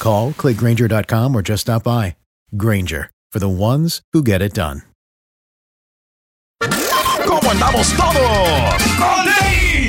Call, clickgranger.com, or just stop by. Granger, for the ones who get it done. ¿Cómo andamos todos?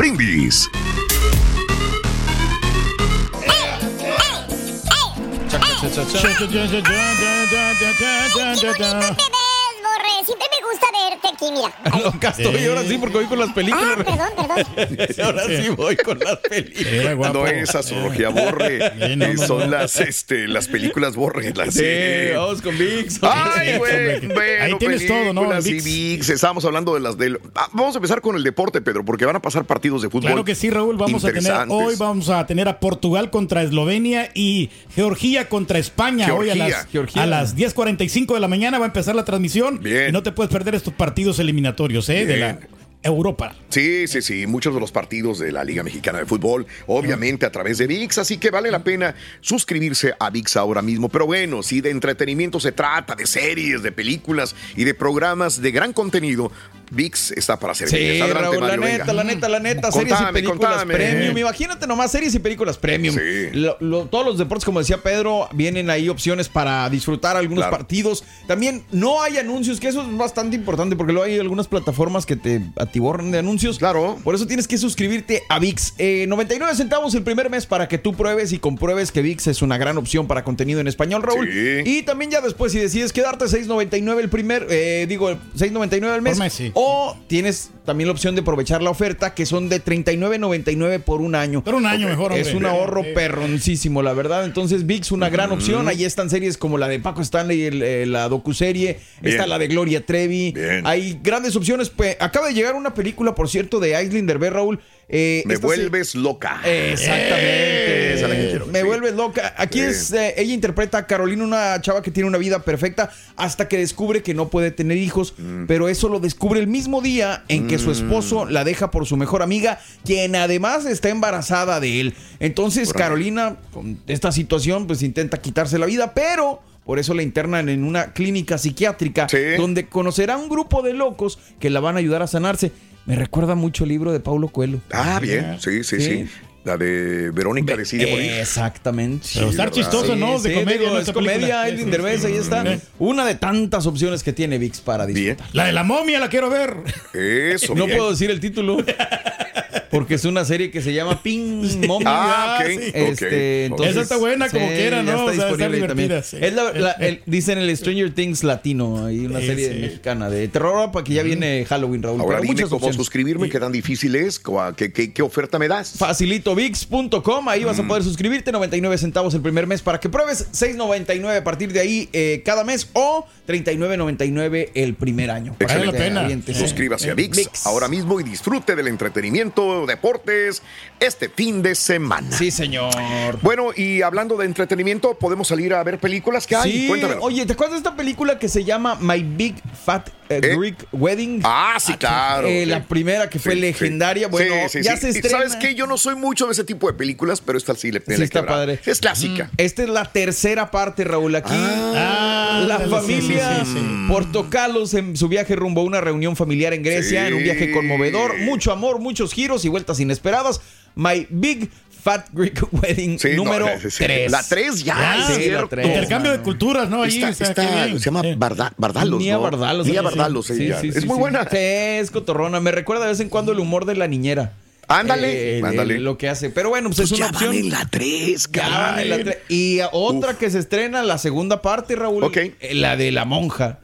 Borre, aquí, mira. No, Casto, y ahora sí, porque voy con las películas. Ah, perdón, perdón. ahora sí voy con las películas. No es astrología borre, Sí, no, eh, no, son no. las, este, las películas borre. Las, Sí, eh, vamos con VIX. Ay, güey, bueno, Ahí tienes todo, ¿no? y VIX. Estábamos hablando de las del. Ah, vamos a empezar con el deporte, Pedro, porque van a pasar partidos de fútbol. Claro que sí, Raúl. Vamos a tener hoy vamos a tener a Portugal contra Eslovenia y Georgia contra España. Hoy a las, Georgia. a las 10.45 de la mañana va a empezar la transmisión. Bien. Y no te puedes perder estos partidos eliminatorios ¿eh? de la Europa. Sí, sí, sí, muchos de los partidos de la Liga Mexicana de Fútbol, obviamente a través de VIX, así que vale la pena suscribirse a VIX ahora mismo. Pero bueno, si de entretenimiento se trata, de series, de películas y de programas de gran contenido, VIX está para Sí, servir. Adelante, Raúl, la neta, venga. la neta, la neta, series y películas contame. premium. Imagínate nomás series y películas premium. Lo- lo- todos los deportes, como decía Pedro, vienen ahí opciones para disfrutar algunos Claro. partidos. También no hay anuncios, que eso es bastante importante porque luego hay algunas plataformas que te atiborran de anuncios. Claro. Por eso tienes que suscribirte a VIX. Eh, 99 centavos el primer mes para que tú pruebes y compruebes que VIX es una gran opción para contenido en español, Raúl. Y también ya después, si decides quedarte 6.99 el primer, eh, digo, 6.99 al mes. Por mes, sí. O tienes también la opción de aprovechar la oferta, que son de 39.99 por un año. Por un año mejor, Es un ahorro perroncísimo, la verdad. Entonces, VIX, una gran opción. Ahí están series como la de Paco Stanley, el, eh, la docuserie. Bien. Está la de Gloria Trevi. Hay grandes opciones. Pues, acaba de llegar una película, por cierto, de Aislinn Derbez, Raúl. Eh, Me se- vuelves loca. Exactamente. Esa es la que quiero, Me sí. vuelves loca. Aquí es, eh, ella interpreta a Carolina, una chava que tiene una vida perfecta, hasta que descubre que no puede tener hijos, Mm. pero eso lo descubre el mismo día en que su esposo la deja por su mejor amiga, quien además está embarazada de él. Entonces Carolina, con esta situación, pues intenta quitarse la vida, pero... Por eso la internan en una clínica psiquiátrica donde conocerá un grupo de locos que la van a ayudar a sanarse. Me recuerda mucho el libro de Paulo Coelho. Ah, bien. Sí, sí, sí. La de Verónica decide morir. Exactamente. Pero estar chistoso, ¿no? De comedia, digo, es comedia. Aislinn Sí, Derbez, sí, ahí está. Sí. Una de tantas opciones que tiene VIX para disfrutar. La de la momia la quiero ver. Eso, No bien. puedo decir el título. porque es una serie que se llama Ping Mommy. Ah, ok, sí. ok. Este, entonces, Esa está buena como quiera, ya ¿no? Está O sea, está disponible ahí también. divertida, sí. Es la, la- el- dicen el Stranger Things latino, hay una Sí, serie sí. mexicana de terror para que ya viene Halloween, Raúl. Ahora dime muchas cómo opciones. suscribirme, qué tan difícil es, qué, qué- qué oferta me das. Facilitovix.com, ahí Mm. vas a poder suscribirte, 99 centavos el primer mes para que pruebes, 6.99 a partir de ahí eh, cada mes o 39.99 el primer año. Vale la pena. Suscríbase a VIX, VIX. ahora mismo y disfrute del entretenimiento, deportes, este fin de semana. Sí, señor. Bueno, y hablando de entretenimiento, podemos salir a ver películas que hay. Sí, Cuéntamelo. oye, ¿te acuerdas de esta película que se llama My Big Fat eh, ¿Eh? Greek Wedding? Ah, sí, claro. Eh, sí. La primera que fue Sí, legendaria. sí. Bueno, Sí, sí, ya sí. se estrena. ¿Sabes qué? Yo no soy mucho de ese tipo de películas, pero esta sí le Sí, le está padre. Es clásica. Esta es la tercera parte, Raúl. Aquí Ah, la ándale, familia sí, sí, sí, sí. Portocalos en su viaje rumbo a una reunión familiar en Grecia, Sí. en un viaje conmovedor, mucho amor, muchos giros y vueltas inesperadas. My Big Fat Greek Wedding Sí, no, número sí, sí. 3. La 3 ya, Ah, es sí, la cierto. tres. Intercambio de culturas, ¿no? Ahí, Está- o sea, está- qué bien. se llama. Barda- Bardalos, Nia ¿no? Bardalos. Nia Bardalos, sí, ella. sí, es sí, muy sí. buena. Sí, es cotorrona. Me recuerda de vez en cuando el humor de la niñera. Ándale, Eh, ándale. Lo que hace. Pero bueno, pues, es una ya opción. van en la 3, Ya van en la tre- Y otra que se estrena, la segunda parte, Raúl. Ok. eh, La de la monja.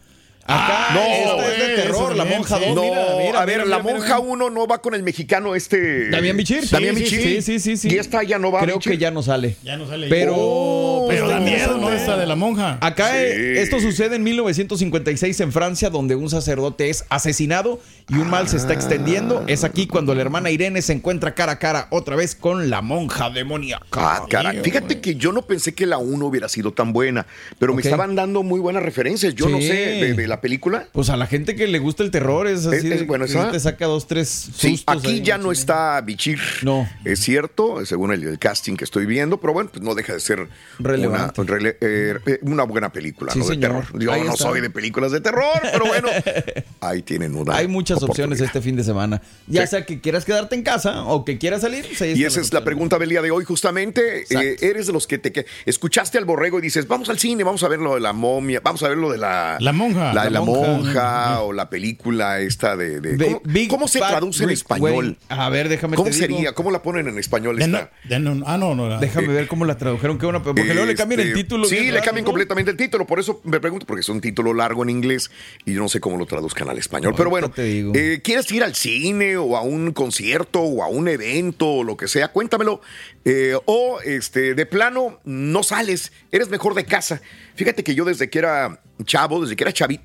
Acá no, esta es de terror, la monja sí. 2. No, mira, mira, a ver, mira, la mira, monja mira. 1 no va con el mexicano este. Damián Bichir. Damián Sí, Bichir. Sí, sí, sí, sí. Y esta ya no va. Creo Bichir. que ya no sale. Ya no sale. Pero. Oh, Pero da miedo, ¿no? Esta de la monja. Acá Sí. eh, esto sucede en 1956 en Francia, donde un sacerdote es asesinado y un mal se está extendiendo. Es aquí cuando la hermana Irene se encuentra cara a cara otra vez con la monja demoníaca. Ah, caray. Fíjate que yo no pensé que la 1 hubiera sido tan buena, pero me estaban dando muy buenas referencias. Yo no sé de, de la película. Pues a la gente que le gusta el terror es así. Es- es bueno, ¿esa? te saca dos, tres Sí, aquí ahí, ya no sí. está Bichir. No. Es cierto, según el, el casting que estoy viendo, pero bueno, pues no deja de ser una, Relevante. rele- eh, eh, una buena película, Sí, ¿no? De terror. Yo Ahí no está. soy de películas de terror, pero bueno, ahí tienen una. Hay muchas opciones este fin de semana. Ya Sí. sea que quieras quedarte en casa o que quieras salir. Y esa es la pregunta del día de hoy, justamente. Eh, eres de los que te que escuchaste al borrego y dices, vamos al cine, vamos a ver lo de la momia, vamos a ver lo de la. La monja. La de la, La monja, monja. o la película esta de. ¿cómo, Big cómo se traduce en español? A ver, déjame ¿Cómo te digo. sería? ¿Cómo la ponen en español De no- esta? de no- ah, no, no. Déjame ver cómo la tradujeron. Qué bueno, porque luego le cambian el Este, título. Sí, le cambian ¿no? completamente el título. Por eso me pregunto, porque es un título largo en inglés y yo no sé cómo lo traduzcan al español. Pero bueno, eh, ¿quieres ir al cine o a un concierto o a un evento o lo que sea? Cuéntamelo. Eh, o este, de plano, no sales, eres mejor de casa. Fíjate que yo desde que era chavo, desde que era chavito,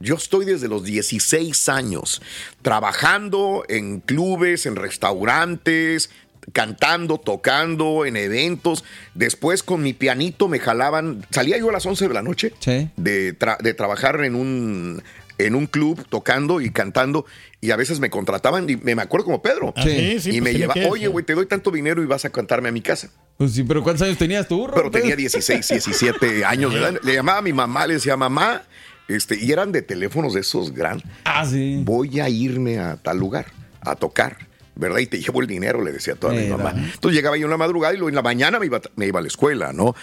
yo estoy desde los 16 años trabajando en clubes, en restaurantes, cantando, tocando, en eventos. Después con mi pianito me jalaban. Salía yo a las 11 de la noche Sí. de, tra- de trabajar en un, en un club tocando y cantando. Y a veces me contrataban y me, me acuerdo como Pedro. Ah, sí, sí, y pues me lleva, oye, güey, te doy tanto dinero y vas a cantarme a mi casa. Pues sí, pero ¿cuántos años tenías tú, Pero Raúl? tenía 16, 17 años de edad. Le llamaba a mi mamá, le decía, mamá, este, y eran de teléfonos de esos grandes. Ah, sí. Voy a irme a tal lugar a tocar, ¿verdad? Y te llevo el dinero, le decía a toda mi mamá. Entonces llegaba yo en la madrugada y luego en la mañana me iba, me iba a la escuela, ¿no?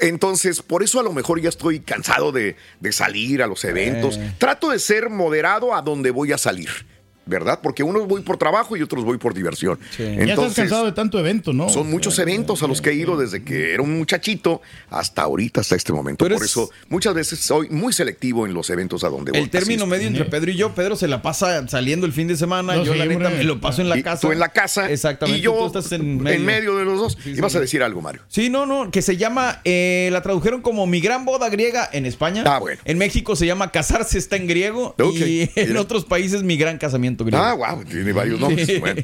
Entonces, por eso a lo mejor ya estoy cansado de, de salir a los eventos. Eh. Trato de ser moderado a donde voy a salir. ¿Verdad? Porque unos voy por trabajo y otros voy por diversión. Sí. ya estás Entonces, cansado de tanto evento, ¿no? son muchos eventos a los que he ido desde que era un muchachito hasta ahorita, hasta este momento. Pero Por es- eso muchas veces soy muy selectivo en los eventos a donde voy. El término Asisto. medio entre Pedro y yo, Pedro se la pasa saliendo el fin de semana, No, yo sí, la neta me lo paso en la Y casa. Tú en la casa. Exactamente. Y yo tú estás en medio. de los dos. Sí, Ibas sí. a decir algo, Mario. Sí, no, no, que se llama, eh, la tradujeron como Mi Gran Boda Griega en España. Ah, bueno. En México se llama Casarse está en griego. Ok, Y en otros países Mi Gran Casamiento Griego. Ah, wow, tiene varios nombres. Bueno.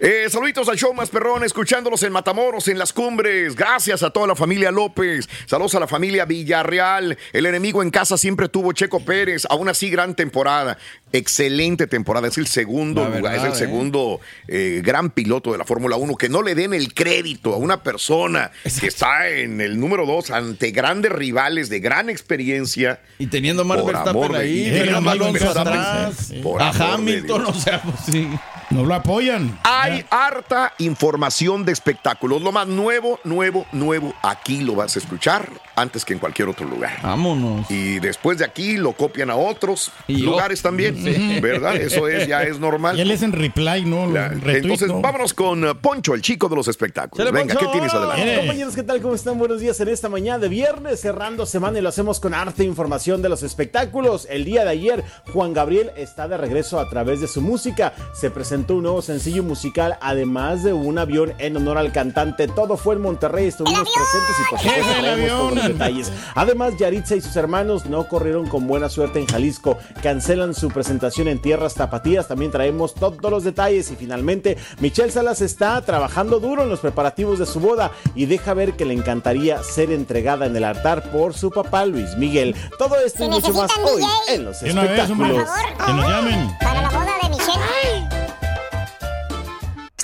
Eh, saluditos al show más perrón, escuchándolos en Matamoros, en las cumbres. Gracias a toda la familia López. Saludos a la familia Villarreal. El enemigo en casa siempre tuvo Checo Pérez. Aún así, gran temporada. Excelente temporada. Es el segundo lugar, es el ¿eh? segundo eh, gran piloto de la Fórmula 1. Que no le den el crédito a una persona que está en el número 2 ante grandes rivales de gran experiencia. Y teniendo a Max Verstappen de ahí, teniendo a de Hamilton, o sea, pues sí. No lo apoyan. Hay harta información de espectáculos. Lo más nuevo, nuevo, nuevo. Aquí lo vas a escuchar antes que en cualquier otro lugar. Vámonos. Y después de aquí lo copian a otros Y yo. lugares también. ¿Verdad? Eso es, ya es normal. Y él es en reply, ¿no? La- Retweet, Entonces, ¿no? vámonos con uh, Poncho, el chico de los espectáculos. Venga, ¿qué tienes adelante? Eh. Compañeros, ¿qué tal? ¿Cómo están? Buenos días en esta mañana de viernes, cerrando semana y lo hacemos con arte e información de los espectáculos. El día de ayer, Juan Gabriel está de regreso a través de su música. Se presentó un nuevo sencillo musical, además de un avión en honor al cantante. Todo fue en Monterrey, estuvimos presentes y por supuesto ¡El traemos todos los detalles. Además, Yaritza y sus hermanos no corrieron con buena suerte en Jalisco. Cancelan su presentación en tierras tapatías. También traemos todos los detalles. Y finalmente, Michelle Salas está trabajando duro en los preparativos de su boda y deja ver que le encantaría ser entregada en el altar por su papá Luis Miguel. todo esto y mucho más hoy en los vez, espectáculos. Que nos llamen. Para la boda de Michelle.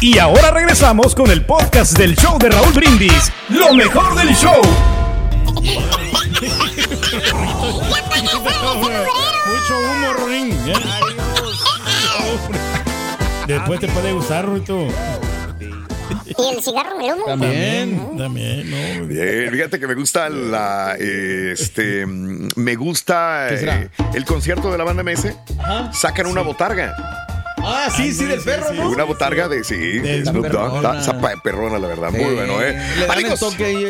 Y ahora regresamos con el podcast del show de Raúl Brindis. Lo mejor del show. Mucho humo, Rorín. ¿eh? Después te puede gustar, Ruito. Y el cigarro me humo. También. También, no. Bien, fíjate que me gusta la, eh, este, me gusta ¿Qué será? eh, el concierto de la banda MS. Sacan una botarga, Ah, sí, sí, del perro, ¿no? una botarga de, sí, de Snoop Dogg. perrona. Está, está perrona, la verdad, muy Eh, bueno, ¿eh? Le dan el toque ahí,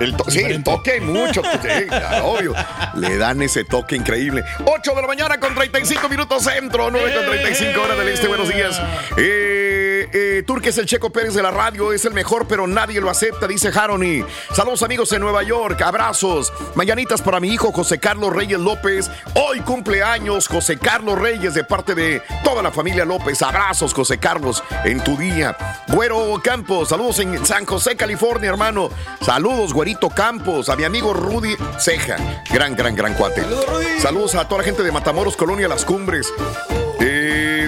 el to- sí, el toque mucho, sí, claro, obvio. Le dan ese toque increíble. 8 de la mañana con 35 minutos centro, 9 con 35 horas del este. Buenos días. Eh, eh, Turque es el Checo Pérez de la radio, es el mejor, pero nadie lo acepta, dice Harony. Saludos amigos en Nueva York, abrazos. Mañanitas para mi hijo José Carlos Reyes López. Hoy cumpleaños José Carlos Reyes de parte de toda la familia López. Abrazos José Carlos en tu día. Güero Campos, saludos en San José, California, hermano. Saludos, Güerito Campos, a mi amigo Rudy Ceja. Gran, gran, gran cuate. Saludos a toda la gente de Matamoros, Colonia Las Cumbres.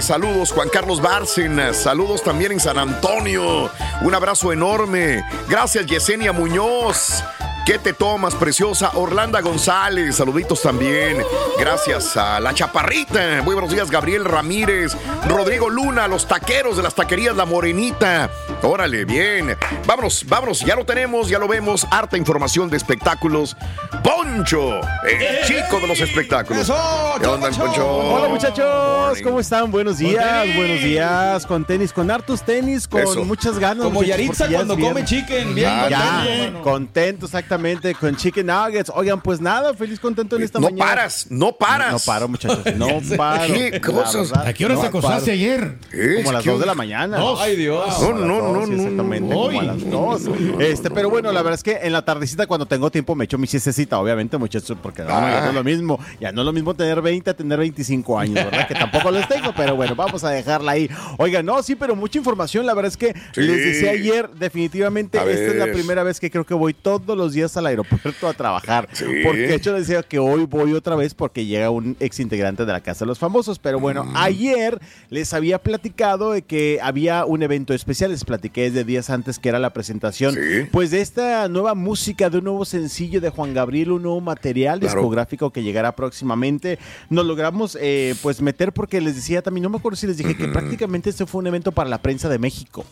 Saludos Juan Carlos Bárcenas, saludos también en San Antonio, un abrazo enorme, gracias Yesenia Muñoz, ¿qué te tomas preciosa? Orlando González, saluditos también, gracias a La Chaparrita, muy buenos días Gabriel Ramírez, Rodrigo Luna, los taqueros de las taquerías La Morenita, órale, bien, vámonos, vámonos, ya lo tenemos, ya lo vemos, harta información de espectáculos, Poncho, el chico de los espectáculos. Eso, ¿Qué onda, Poncho? Poncho? Hola muchachos. ¿cómo están? Buenos días, buenos días, con tenis, con hartos tenis, con Eso. muchas ganas. Como Yaritza cuando come chicken. Bien Ya, contento, mano. Exactamente, con chicken nuggets. Oigan, pues nada, feliz contento en esta no mañana. paras, no paras. No paro, muchachos, no paro. ¿Qué cosas? ¿A qué hora no te acosaste paro. ayer? Como a las ¿Qué 2 de la mañana. Dos. Ay, Dios. No, no, no, no, Exactamente, no. como a las dos. Este, pero bueno, la verdad es que en la tardecita cuando tengo tiempo me echo mi siestecita, obviamente, muchachos, porque no, Ah. ya no es lo mismo. Ya no es lo mismo tener 20 a tener 25 años, ¿verdad? Que tampoco los tengo, pero bueno, vamos a dejarla ahí. Oigan, no, sí, pero mucha información. La verdad es que Sí. les decía ayer, definitivamente, A esta es la primera vez que creo que voy todos los días al aeropuerto a trabajar. Sí. Porque de hecho les decía que hoy voy otra vez porque llega un ex integrante de la Casa de los Famosos. Pero bueno, Mm. ayer les había platicado de que había un evento especial. Les platiqué desde días antes que era la presentación. Sí. Pues de esta nueva música, de un nuevo sencillo de Juan Gabriel, un nuevo material Claro. discográfico que llegará próximamente. Nos logramos eh, pues meter porque les decía también, no me acuerdo si les dije que prácticamente este fue un evento para la prensa de México.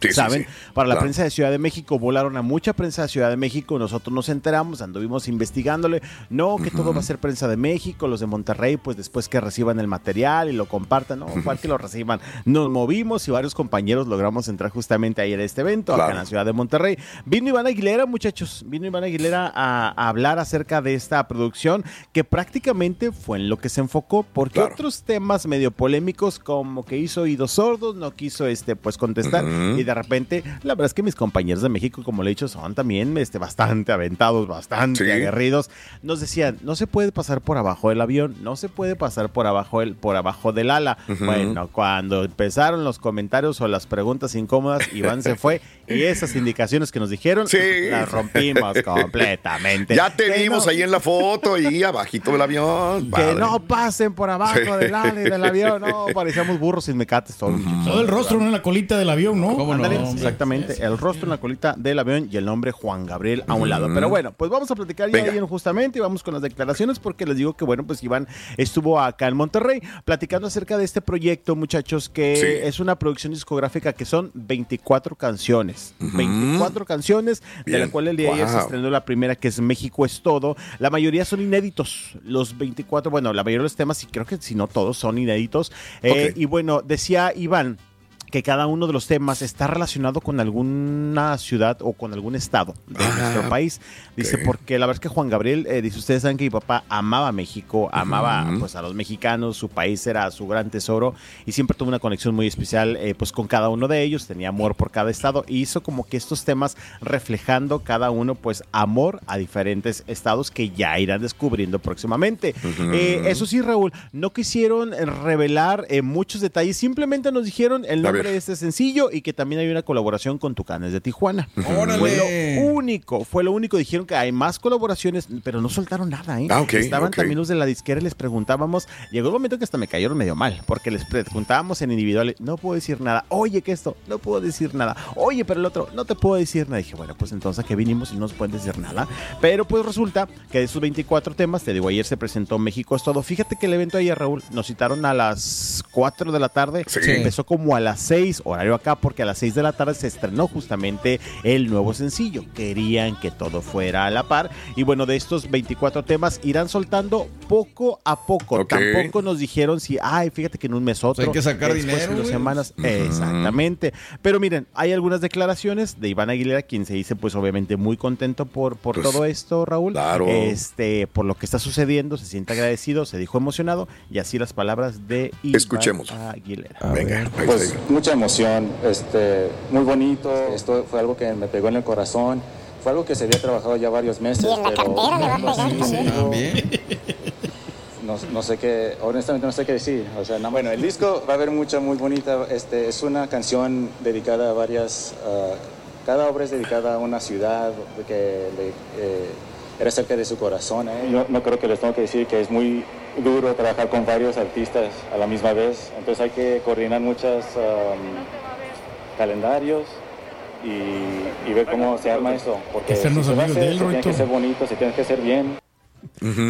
Sí, ¿Saben? sí. Para la Claro. prensa de Ciudad de México, volaron a mucha prensa de Ciudad de México, nosotros nos enteramos, anduvimos investigándole, no, que todo va a ser prensa de México, los de Monterrey, pues después que reciban el material y lo compartan, no, para que lo reciban. Nos movimos y varios compañeros logramos entrar justamente ahí a este evento, acá en la Ciudad de Monterrey. Vino Iván Aguilera, muchachos, vino Iván Aguilera a, a hablar acerca de esta producción que prácticamente fue en lo que se enfocó, porque Claro. otros temas medio polémicos como que hizo oídos sordos, no quiso este pues contestar y de repente, la verdad es que mis compañeros de México, como le he dicho, son también este, bastante aventados, bastante Sí. aguerridos. Nos decían, no se puede pasar por abajo del avión, no se puede pasar por abajo, el, por abajo del ala. Bueno, cuando empezaron los comentarios o las preguntas incómodas, Iván se fue y esas indicaciones que nos dijeron, las rompimos completamente. Ya te Que vimos no- ahí en la foto y abajito del avión. Que padre. no pasen por abajo Sí. del ala y del avión. No, parecíamos burros sin mecates todos. Todo el rostro en la colita del avión, ¿no? Ándale, exactamente. El rostro en la colita del avión y el nombre Juan Gabriel a un lado. Pero bueno, pues vamos a platicar ya bien justamente y vamos con las declaraciones porque les digo que bueno, pues Iván estuvo acá en Monterrey platicando acerca de este proyecto, muchachos, que Sí. es una producción discográfica que son 24 canciones. 24 canciones, de la cual el día de ayer se estrenó la primera que es México es todo. La mayoría son inéditos. Los 24, bueno, la mayoría de los temas, y creo que si no todos son inéditos. Eh. Y bueno, decía Iván que cada uno de los temas está relacionado con alguna ciudad o con algún estado de Ah, nuestro país. Dice, porque la verdad es que Juan Gabriel, eh, dice, ustedes saben que mi papá amaba México, amaba pues a los mexicanos, su país era su gran tesoro y siempre tuvo una conexión muy especial eh, pues con cada uno de ellos, tenía amor por cada estado y hizo como que estos temas reflejando cada uno pues amor a diferentes estados que ya irán descubriendo próximamente. Eh, eso sí, Raúl, no quisieron revelar muchos detalles, simplemente nos dijeron el nombre. De este sencillo y que también hay una colaboración con Tucanes de Tijuana. ¡Órale! Fue lo único, fue lo único. Dijeron que hay más colaboraciones, pero no soltaron nada, ¿eh? Ah, Estaban también los de la disquera y les preguntábamos. Llegó un momento que hasta me cayeron medio mal, porque les preguntábamos en individual, no puedo decir nada. Oye, que esto, no puedo decir nada. Oye, pero el otro, no te puedo decir nada. Dije, bueno, pues entonces a qué vinimos y no nos pueden decir nada. Pero pues resulta que de esos 24 temas, te digo, ayer se presentó México es todo. Fíjate que el evento ayer, Raúl, nos citaron a las 4 de la tarde. Sí. Empezó como a las 6, horario acá, porque a las 6 de la tarde se estrenó justamente el nuevo sencillo. Querían que todo fuera a la par. Y bueno, de estos 24 temas irán soltando poco a poco. Tampoco nos dijeron si, ay, fíjate que en un mes otro. hay que sacar después dinero, de dos semanas. Exactamente. Pero miren, hay algunas declaraciones de Iván Aguilera, quien se dice, pues obviamente muy contento por, por Pues, todo esto, Raúl. claro. Este, por lo que está sucediendo, se siente agradecido, se dijo emocionado. Y así las palabras de Iván Escuchemos. Aguilera. Venga, ahí Pues. Mucha emoción, este, muy bonito. Esto fue algo que me pegó en el corazón. Fue algo que se había trabajado ya varios meses. Y en la pero cartera le va a no, pegar sí, también. sí, Bien. No, no sé qué, honestamente no sé qué decir. O sea, no- bueno, el disco va a haber mucha, muy bonita. Este, es una canción dedicada a varias. ah, cada obra es dedicada a una ciudad que le, eh, era cerca de su corazón. ¿eh? Yo no creo que les tengo que decir que es muy duro trabajar con varios artistas a la misma vez. Entonces hay que coordinar muchos calendarios y, y ver cómo se arma eso. Porque si se va a hacer, se tiene que ser bonito, se tiene que hacer bien.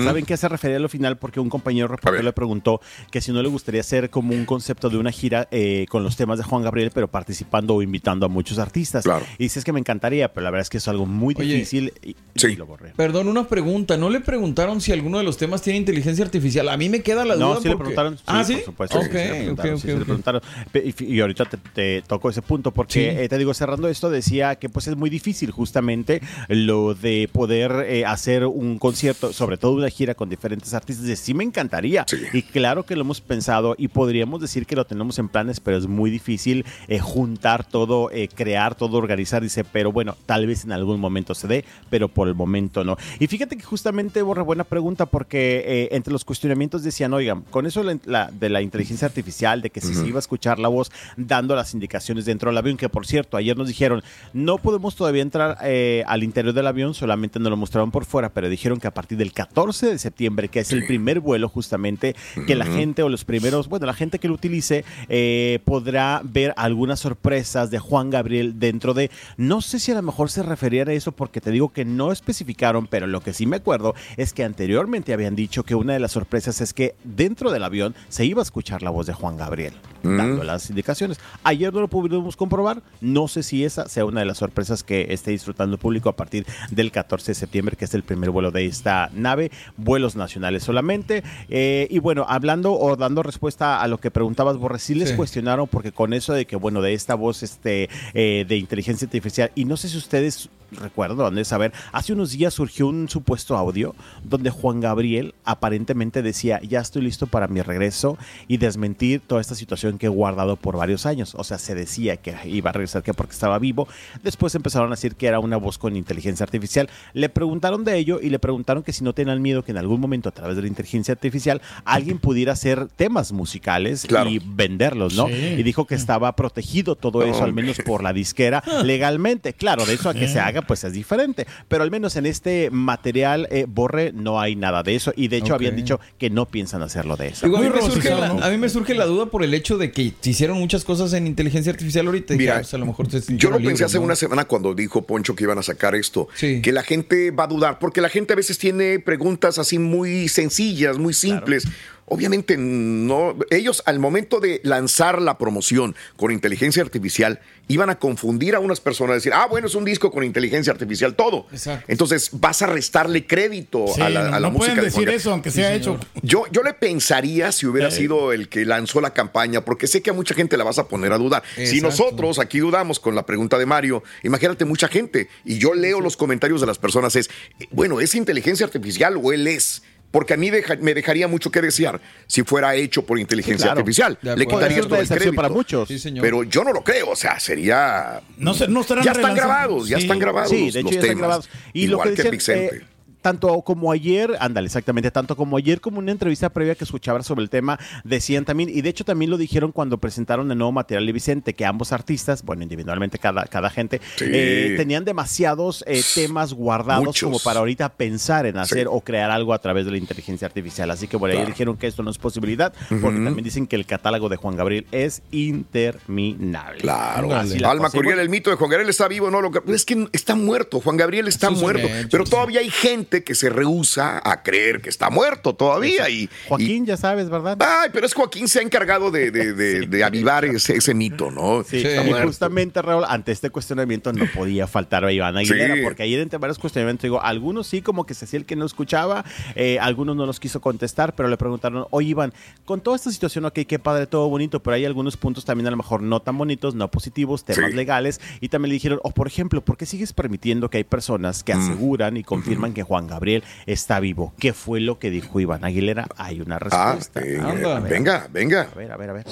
¿Saben qué se refería a lo final? Porque un compañero reportero le preguntó que si no le gustaría hacer como un concepto de una gira eh, con los temas de Juan Gabriel, pero participando o invitando a muchos artistas. Claro. Y dices que me encantaría, pero la verdad es que es algo muy Oye, difícil y, lo borré. Perdón, una pregunta. ¿No le preguntaron si alguno de los temas tiene inteligencia artificial? A mí me queda la duda. No, sí le preguntaron. ah, sí. por supuesto. Ok, sí, sí le preguntaron, sí, le Y, y ahorita te, te toco ese punto porque Sí. eh, te digo, cerrando esto, decía que pues es muy difícil justamente lo de poder eh, hacer un concierto, sobre todo una gira con diferentes artistas. De, sí me encantaría. Sí. Y claro que lo hemos pensado y podríamos decir que lo tenemos en planes, pero es muy difícil eh, juntar todo, eh, crear todo, organizar. Dice, pero bueno, tal vez en algún momento se dé, pero por el momento no. Y fíjate que justamente, Borre, buena pregunta, porque eh, entre los cuestionamientos decían, oigan, con eso la- la- de la inteligencia artificial, de que si se iba a escuchar la voz dando las indicaciones dentro del avión, que por cierto, ayer nos dijeron, no podemos todavía entrar eh, al interior del avión, solamente nos lo mostraron por fuera, pero dijeron que a partir del 14 de septiembre, que es el primer vuelo justamente, que la gente o los primeros, bueno, la gente que lo utilice eh, podrá ver algunas sorpresas de Juan Gabriel dentro de, no sé si a lo mejor se referían a eso porque te digo que no especificaron, pero lo que sí me acuerdo es que anteriormente habían dicho que una de las sorpresas es que dentro del avión se iba a escuchar la voz de Juan Gabriel Mm. dando las indicaciones. Ayer no lo pudimos comprobar, no sé si esa sea una de las sorpresas que esté disfrutando el público a partir del 14 de septiembre, que es el primer vuelo de esta nave, vuelos nacionales solamente. Eh, y bueno, hablando o dando respuesta a lo que preguntabas, Borre, sí les Sí. cuestionaron porque con eso de que, bueno, de esta voz este, eh, de inteligencia artificial, y no sé si ustedes recuerdan, de saber, hace unos días surgió un supuesto audio donde Juan Gabriel aparentemente decía, ya estoy listo para mi regreso y desmentir toda esta situación que guardado por varios años. O sea, se decía que iba a regresar que porque estaba vivo. Después empezaron a decir que era una voz con inteligencia artificial. Le preguntaron de ello y le preguntaron que si no tenían miedo que en algún momento a través de la inteligencia artificial alguien pudiera hacer temas musicales y venderlos, ¿no? Sí. Y dijo que estaba protegido todo eso, al menos por la disquera, legalmente. Claro, de eso a que se haga, pues es diferente. Pero al menos en este material, eh, Borre, no hay nada de eso. Y de hecho habían dicho que no piensan hacerlo de eso. Digo, a, mí me surge la, a mí me surge la duda por el hecho de que se hicieron muchas cosas en inteligencia artificial ahorita. Mira, ah, pues, a lo mejor se Yo lo pensé hace ¿no? una semana cuando dijo Poncho que iban a sacar esto, que la gente va a dudar, porque la gente a veces tiene preguntas así muy sencillas, muy simples. Obviamente no, ellos al momento de lanzar la promoción con inteligencia artificial iban a confundir a unas personas, decir, ah, bueno, es un disco con inteligencia artificial, todo. Exacto. Entonces vas a restarle crédito Sí, a la, a la no música. pueden de decir Juan eso, aunque sea hecho. Yo, yo le pensaría si hubiera Eh. sido el que lanzó la campaña, porque sé que a mucha gente la vas a poner a dudar. Si nosotros aquí dudamos con la pregunta de Mario, imagínate mucha gente, y yo leo los comentarios de las personas, es, eh, bueno, ¿es inteligencia artificial o él es? Porque a mí deja- me dejaría mucho que desear si fuera hecho por inteligencia claro. artificial. Le quitaría todo el crédito. para muchos. Sí, señor. Pero yo no lo creo, o sea, sería... No, se- no estarán ya están relanzando. grabados, ya Sí. están grabados Sí, los, de hecho los ya están temas. grabados. Y Igual lo que que decían, Vicente. eh, tanto como ayer, ándale, exactamente, tanto como ayer como una entrevista previa que escuchaba sobre el tema, decían también, y de hecho también lo dijeron cuando presentaron el nuevo material de Vicente, que ambos artistas, bueno, individualmente cada, cada gente, Sí. eh, tenían demasiados eh, temas guardados Muchos. como para ahorita pensar en hacer Sí. o crear algo a través de la inteligencia artificial. Así que bueno, ayer Claro. dijeron que esto no es posibilidad, porque también dicen que el catálogo de Juan Gabriel es interminable. Claro. Así la Alma Curiel, el mito de Juan Gabriel está vivo, no lo Es que está muerto. Juan Gabriel está Eso muerto. pero todavía hay gente que se rehúsa a creer que está muerto todavía. Y, Joaquín, ya sabes, ¿verdad? Ay, pero es Joaquín se ha encargado de, de- de- de avivar ese, ese mito, ¿no? Sí, y justamente, Raúl, ante este cuestionamiento no podía faltar a Iván Aguilera, Sí. porque ayer entre varios cuestionamientos, digo, algunos sí como que se hacía el que no escuchaba, eh, algunos no los quiso contestar, pero le preguntaron, oye Iván, con toda esta situación, ok, qué padre, todo bonito, pero hay algunos puntos también a lo mejor no tan bonitos, no positivos, temas Sí. legales, y también le dijeron, o por ejemplo, ¿por qué sigues permitiendo que hay personas Mm. que aseguran y confirman que Juan Gabriel está vivo? ¿Qué fue lo que dijo Iván Aguilera? Hay una Ah, respuesta. eh, Anda. venga, venga. A ver, a ver, a ver.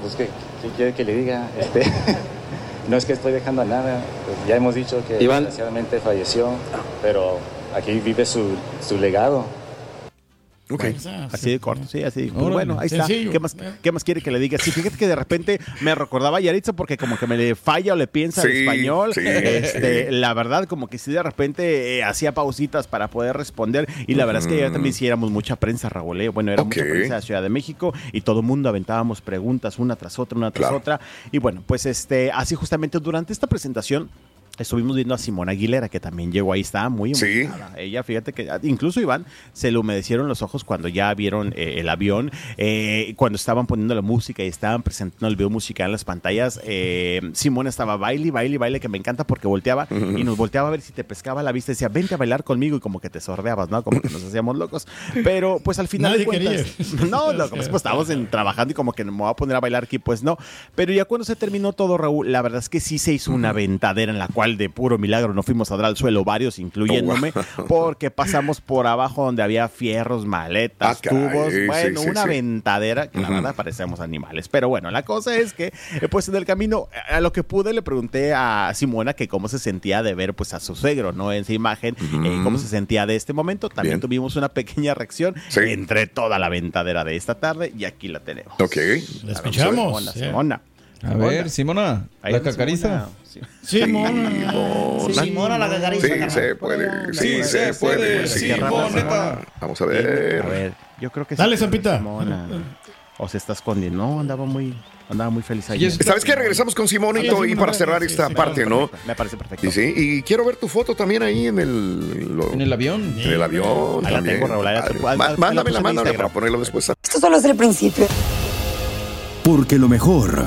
Pues que, ¿qué quiere que le diga? Este, no es que estoy dejando nada, pues ya hemos dicho que Iván. desgraciadamente falleció, pero aquí vive su, su legado. Bueno, así de corto, sí, así. Pues Órale, bueno, ahí sencillo. está. ¿Qué más, ¿Qué más quiere que le diga? Sí, fíjate que de repente me recordaba a Yaritza porque como que me le falla o le piensa en Sí, español. sí, Este, sí. La verdad, como que sí de repente eh, hacía pausitas para poder responder. Y la verdad es que ayer también sí éramos mucha prensa, Raúl. ¿eh? Bueno, era mucha prensa de Ciudad de México y todo el mundo aventábamos preguntas una tras otra, una tras Claro. otra. Y bueno, pues este, así justamente durante esta presentación. Estuvimos viendo a Simona Aguilera, que también llegó ahí, estaba muy Sí. emocionada. Ella, fíjate que incluso Iván se le humedecieron los ojos cuando ya vieron eh, el avión, eh, cuando estaban poniendo la música y estaban presentando el video musical en las pantallas. eh, Simona estaba baile, baile, baile, que me encanta porque volteaba y nos volteaba a ver si te pescaba la vista y decía, vente a bailar conmigo y como que te sordeabas, ¿no? Como que nos hacíamos locos. Pero pues al final Nadie de cuentas, quería. no, que, pues, estábamos en- trabajando y como que me voy a poner a bailar aquí, pues no. Pero ya cuando se terminó todo, Raúl, la verdad es que sí se hizo una ventadera en la cual de puro milagro no fuimos a dar al suelo varios, incluyéndome, Oh, wow. porque pasamos por abajo donde había fierros, maletas, Ah, tubos, bueno, sí, una sí. ventadera que la verdad parecíamos animales. Pero bueno, la cosa es que, eh, pues en el camino, a lo que pude le pregunté a Simona que cómo se sentía de ver pues a su suegro, ¿no? En esa imagen, eh, cómo se sentía de este momento. También Bien. tuvimos una pequeña reacción Sí. entre toda la ventadera de esta tarde y aquí la tenemos. Ok. La escuchamos. Simona. Simona. A ver, Simona, Ahí la cacariza. Simona. Simona. Simona la cacariza. Sí, se puede. Sí, Sí, se se puede, sí. Simoneta. Vamos a A ver. ver, yo creo que Dale, sí, Zampita. Simona. O se está escondiendo. No, andaba muy, andaba muy feliz ayer. es- ¿Sabes qué? Regresamos con Simonito Sí, y para cerrar sí, esta sí, parte, ¿no? Me parece perfecto. Y sí, y quiero ver tu foto también ahí en el, lo- En el avión. en el avión. Ahí la también. tengo, Raúl, ahí la tengo. Ahí Mándamela, mándamela para ponerlo después. Esto solo es el principio. Porque lo mejor,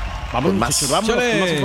Vamos, más información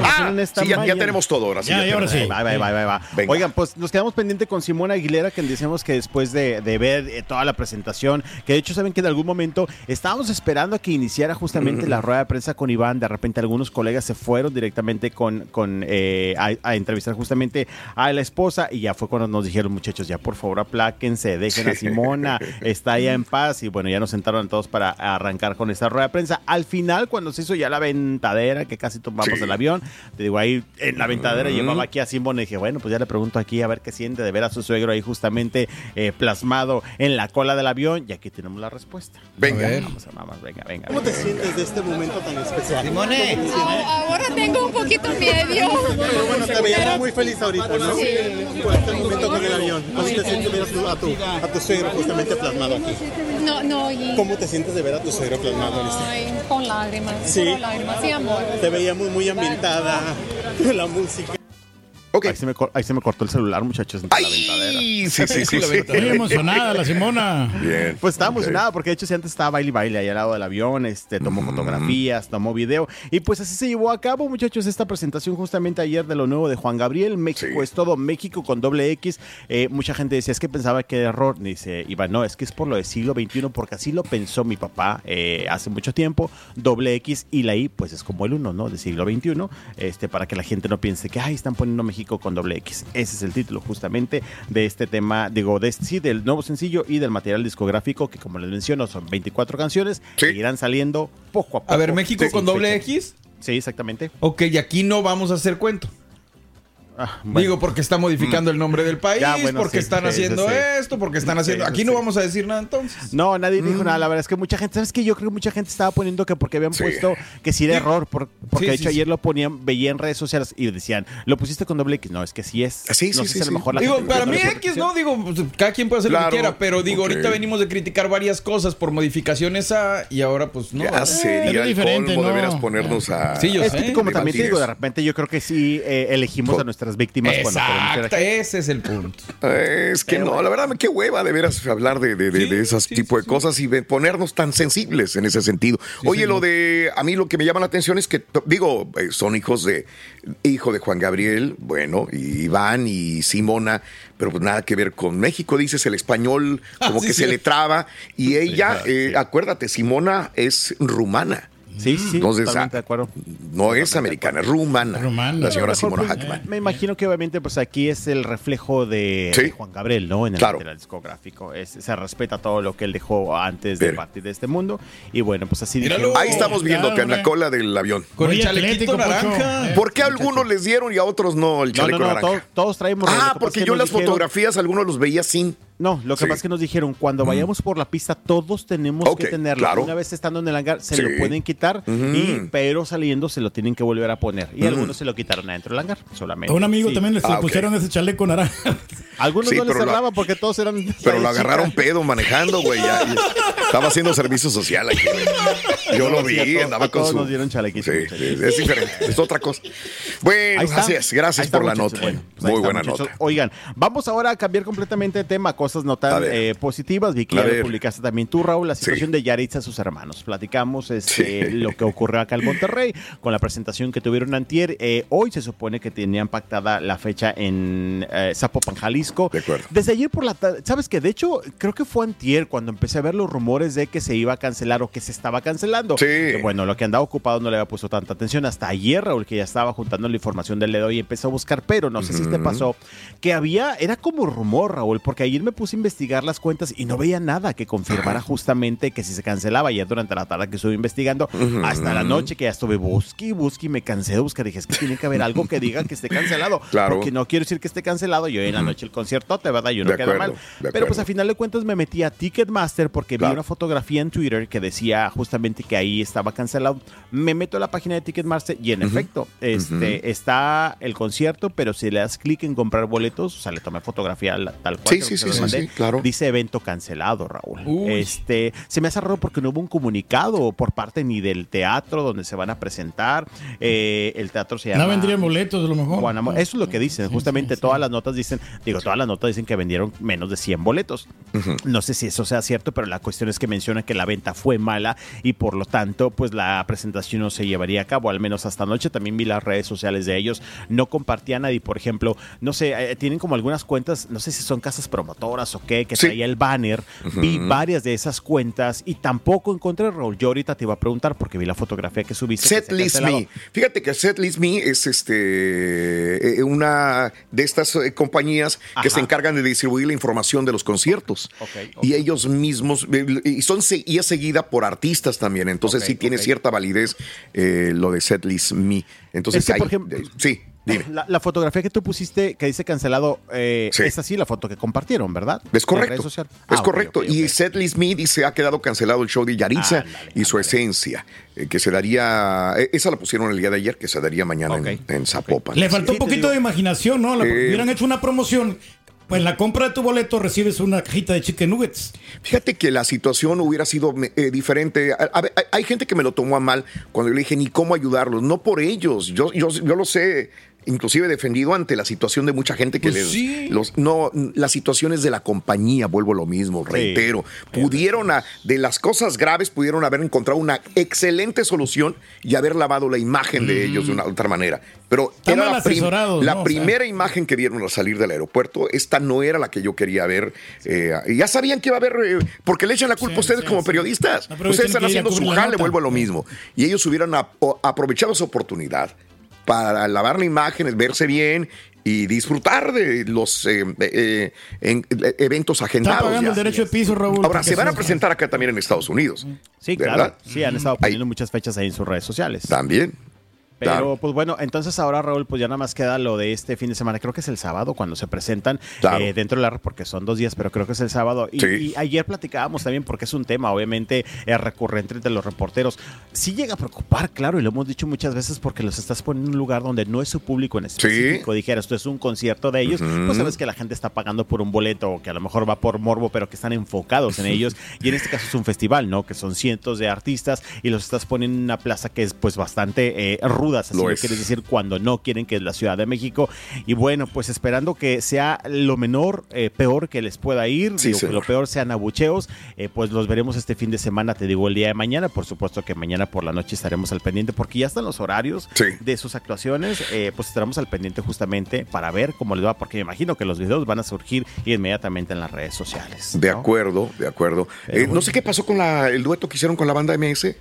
Ah, en esta sí, ya, tenemos todo ahora. Sí, Ya, ya, ahora sí. todo. Va, va, va, va, va. Venga. Oigan, pues nos quedamos pendiente con Simona Aguilera, que decíamos que después de, de ver eh, toda la presentación, que de hecho saben que en algún momento estábamos esperando a que iniciara justamente la rueda de prensa con Iván, de repente algunos colegas se fueron directamente con, con eh, a, a entrevistar justamente a la esposa y ya fue cuando nos dijeron muchachos, ya por favor apláquense, dejen a Simona, está ya en paz y bueno, ya nos sentaron todos para arrancar con esta rueda de prensa. Al final, cuando se hizo ya la ventadera, que casi tomamos Sí. el avión, te digo, ahí en la ventadera llevaba aquí a Simón y dije, bueno, pues ya le pregunto aquí a ver qué siente de ver a su suegro ahí justamente eh, plasmado en la cola del avión y aquí tenemos la respuesta. Venga. Vamos a mamá, venga, venga. ¿Cómo te sientes de este momento tan especial? Simone. Ahora tengo un poquito miedo. Pero bueno, te veíamos muy feliz ahorita, ¿no? Sí. Por este momento con el avión. ¿Cómo te sientes de ver a tu, a tu, a tu suegro justamente plasmado aquí? No, no, y ¿Cómo te sientes de ver a tu suegro plasmado en este? Ay, con lágrimas, Sí. lágrimas, sí, amor. Te veíamos muy ambientada, la música. Ahí, se me, cor- ahí se me cortó el celular, muchachos, entre la ventadera. Sí, sí, sí, sí. sí. Muy emocionada la Simona. Bien. Pues estaba Ok. emocionada porque de hecho si antes estaba baile y baile ahí al lado del avión, este, tomó fotografías, tomó video y pues así se llevó a cabo muchachos esta presentación justamente ayer de lo nuevo de Juan Gabriel, México Sí. es todo, México con doble X, Eh, mucha gente decía es que pensaba que era error, dice Iván, no, es que es por lo del siglo XXI porque así lo pensó mi papá eh, hace mucho tiempo, doble X y la I pues es como el uno, ¿no? Del siglo XXI, este, para que la gente no piense que, ay, están poniendo México con doble X. Ese es el título justamente de este tema, digo, de este, sí, del nuevo sencillo y del material discográfico que como les menciono son 24 canciones que irán saliendo poco a poco. A ver, México con doble fecha. X. Sí, exactamente. Ok, y aquí no vamos a hacer cuento. Ah, bueno. Digo, porque está modificando el nombre del país, Ya, bueno, porque sí, están sí, haciendo sí, esto, porque están haciendo... Aquí sí, no vamos a decir nada entonces. No, nadie dijo Mm. nada. La verdad es que mucha gente, ¿sabes qué? Yo creo que mucha gente estaba poniendo que porque habían Sí. puesto que sí era Sí. error. por- porque Sí, de hecho sí. ayer lo ponían, veía en redes sociales y decían, lo pusiste con doble X. No, es que sí es. Ah, sí, no sí, a lo mejor la Digo, gente para mí X, ¿no? Digo, pues, cada quien puede hacer lo que quiera, pero digo, ahorita venimos de criticar varias cosas por modificaciones a... Y ahora, pues, no. Ya ¿verdad? sería el diferente, colmo de ¿no? veras ponernos a. Sí, yo Es sé. que como también te digo, de repente yo creo que sí eh, elegimos a nuestras víctimas cuando Exacto, ese es el punto. Es que no, la verdad, qué hueva de veras hablar de, de, de, Sí, de esos sí, tipo sí, de sí. cosas y de ponernos tan sensibles en ese sentido. Oye, lo de, a mí lo que me llama la atención es que, digo, eh, son hijos de, hijo de Juan Gabriel, bueno, y Iván y Simona, pero pues nada que ver con México, dices, el español como Ah, sí, que sí. se le traba. Y ella, sí. eh, acuérdate, Simona es rumana. Sí, sí, Entonces, totalmente ah, de acuerdo. No es americana, es rumana. Rumana. La señora Mejor, Simona pues, Hackman. Me imagino que obviamente pues aquí es el reflejo de, Sí. de Juan Gabriel, ¿no? En el Claro. material discográfico. Es- se respeta todo lo que él dejó antes de partir de este mundo. Y bueno, pues así Ahí estamos viéndote en la cola del avión. Con el chalequito naranja. Eh, ¿Por qué a algunos les dieron y a otros no el No, chaleco no, no, naranja? todos, todos traemos. que Ah, porque que yo las dijeron- fotografías algunos los veía sin. No, lo que Sí. Pasa es que nos dijeron, cuando vayamos por la pista, todos tenemos que tenerlo. claro. Una vez estando en el hangar, se Sí. lo pueden quitar, y, pero saliendo se lo tienen que volver a poner. Y algunos se lo quitaron adentro del hangar, solamente. A un amigo Sí. también le Ah, pusieron ese chaleco naranja. Algunos Sí, no les cerraban porque todos eran. Pero lo agarraron pedo manejando, güey. estaba haciendo servicio social aquí. Yo lo vi, todos- andaba con todos su. nos dieron chalequito, es diferente, es otra cosa. Bueno. Gracias está, por la muchachos. nota. Bueno, pues Muy está, buena muchachos. nota. Oigan, vamos ahora a cambiar completamente de tema, cosas no tan eh, positivas. Vi que ya lo publicaste también tú, Raúl, la Sí. situación de Yaritza y sus hermanos. Platicamos este, Sí. lo que ocurrió acá en Monterrey con la presentación que tuvieron antier. Eh, hoy se supone que tenían pactada la fecha en eh, Zapopan, Jalisco. De acuerdo. Desde ayer por la tarde, ¿sabes que De hecho, creo que fue antier cuando empecé a ver los rumores de que se iba a cancelar o que se estaba cancelando. Sí. Bueno, lo que andaba ocupado no le había puesto tanta atención. Hasta ayer, Raúl, que ya estaba juntando la información del dedo y empezó a buscar, pero no sé si te pasó, que había, era como rumor, Raúl, porque ayer me puse a investigar las cuentas y no veía nada que confirmara justamente que si se cancelaba ayer durante la tarde que estuve investigando, hasta la noche que ya estuve busque y busque y me cansé de buscar. Dije, es que tiene que haber algo que diga que esté cancelado. Claro. Porque no quiero decir que esté cancelado. Yo en la noche el concierto, de verdad, yo no De queda acuerdo, mal. Pero pues a final de cuentas me metí a Ticketmaster porque Claro. vi una fotografía en Twitter que decía justamente que ahí estaba cancelado. Me meto a la página de Ticketmaster y en efecto, este está el concierto, pero si le das clic en comprar boletos, o sea, le tomé fotografía tal cual. Sí, sí, sí, mandé, sí, claro. Dice evento cancelado, Raúl. Uy. Este, se me hace raro porque no hubo un comunicado por parte ni del teatro donde se van a presentar. Eh, el teatro se llama No vendrían boletos, a lo mejor. Eso es lo que dicen. Justamente todas las notas dicen, digo, todas las notas dicen que vendieron menos de 100 boletos. No sé si eso sea cierto, pero la cuestión es que mencionan que la venta fue mala y por lo tanto, pues la presentación no se llevaría a cabo, al menos hasta anoche. También vi las redes sociales de ellos, no compartían nadie. Por ejemplo, no sé, eh, tienen como algunas cuentas, no sé si son casas promotoras o qué, que traía el banner. Vi varias de esas cuentas y tampoco encontré Raúl. Yo ahorita te iba a preguntar porque vi la fotografía que subiste. Setlist. Me. Fíjate que Setlist Me es este eh, una de estas eh, compañías que se encargan de distribuir la información de los conciertos. Y ellos mismos, eh, y, son, y es seguida por artistas también. Entonces sí tiene cierta validez eh, lo de Setlist Me. Entonces, Es que, ahí- por ejemplo, eh, sí. La, la fotografía que tú pusiste que dice cancelado, eh, es así la foto que compartieron, ¿verdad? Es correcto. Es Ah, correcto. ok, Y Setlist Me dice ha quedado cancelado el show de Yaritza y su esencia, eh, que se daría, eh, esa la pusieron el día de ayer, que se daría mañana en, en Zapopan. Le faltó un poquito de imaginación, ¿no? La- Eh, hubieran hecho una promoción. Pues en la compra de tu boleto recibes una cajita de chicken nuggets. Fíjate que la situación hubiera sido eh, diferente. A- a hay gente que me lo tomó a mal cuando yo le dije ni cómo ayudarlos. No por ellos. Yo, yo, yo lo sé. Inclusive defendido ante la situación de mucha gente que Pues les, sí. los, no, las situaciones de la compañía, vuelvo a lo mismo, reitero, pudieron, a- de las cosas graves, pudieron haber encontrado una excelente solución y haber lavado la imagen de ellos de una otra manera. Pero Están era la, prim- la ¿no? O sea. primera imagen que dieron al salir del aeropuerto, esta no era la que yo quería ver. eh, ya sabían que iba a haber, eh, porque le echan la culpa a ustedes como periodistas. ustedes están haciendo su jale, vuelvo a lo mismo. Y ellos hubieran ap- aprovechado esa oportunidad para lavar la imagen, verse bien y disfrutar de los eh, eh, en- eh, eventos Está agendados. pagando ya. el derecho de piso, Raúl. Ahora, se van a presentar acá también en Estados Unidos. Sí, ¿verdad? claro. Sí, han estado poniendo muchas fechas ahí en sus redes sociales. También. Pero Claro. pues bueno, entonces ahora Raúl, pues ya nada más queda lo de este fin de semana. Creo que es el sábado cuando se presentan Claro. eh, dentro de la porque son dos días, pero creo que es el sábado. Y, Sí. y ayer platicábamos también porque es un tema, obviamente, eh, recurrente entre los reporteros. Sí llega a preocupar, claro, y lo hemos dicho muchas veces porque los estás poniendo en un lugar donde no es su público en específico. Dijeras, esto es un concierto de ellos, pues sabes que la gente está pagando por un boleto o que a lo mejor va por morbo, pero que están enfocados en ellos. Y en este caso es un festival, ¿no? Que son cientos de artistas y los estás poniendo en una plaza que es pues bastante eh, ruda, así Lo lo es. quieres decir, cuando no quieren que es la Ciudad de México. Y bueno, pues esperando que sea lo menor, eh, peor que les pueda ir, Sí, digo, que lo peor sean abucheos, eh, pues los veremos este fin de semana, te digo, el día de mañana. Por supuesto que mañana por la noche estaremos al pendiente porque ya están los horarios de sus actuaciones, eh, pues estaremos al pendiente justamente para ver cómo les va, porque me imagino que los videos van a surgir inmediatamente en las redes sociales. De acuerdo, de acuerdo. No sé qué pasó con la- el dueto que hicieron con la banda MS.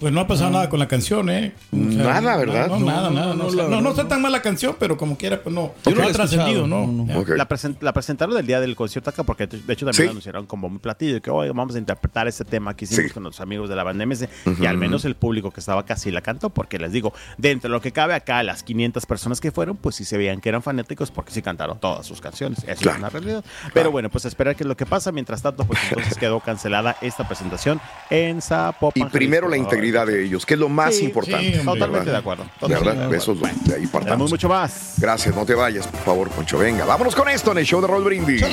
Pues no ha pasado nada con la canción, ¿eh? O sea, Nada, ¿verdad? No, No, nada, no, nada. no, No, la o sea, no, verdad, no está tan mal la canción, pero como quiera, pues no. Yo no ha trascendido, ¿no? Ya. La, present- la presentaron el día del concierto acá porque de hecho también Sí. la anunciaron como muy platillo y que hoy vamos a interpretar este tema que hicimos Sí. con los amigos de la banda MS Ujú. y al menos el público que estaba casi la cantó porque les digo, dentro de lo que cabe acá, las 500 personas que fueron, pues sí se veían que eran fanáticos porque sí cantaron todas sus canciones. Eso Claro. es una realidad. Pero bueno, pues esperar que es lo que pasa. Mientras tanto, pues entonces quedó cancelada esta presentación en Zapopan. Y primero la Jalisco. De ellos, que es lo más Sí, importante. sí, totalmente de acuerdo, De totalmente verdad, de eso es lo- de ahí partamos. Tenemos mucho más. Gracias, no te vayas, por favor, Poncho. Venga, vámonos con esto en el show de Roll Brindis.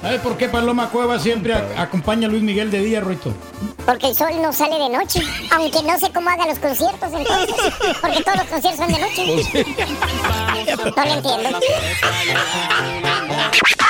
¿Sabes por qué Paloma Cueva siempre a- acompaña a Luis Miguel de día, Ruito? Porque el sol no sale de noche. Aunque no sé cómo haga los conciertos entonces. Porque todos los conciertos son de noche. No lo entiendo.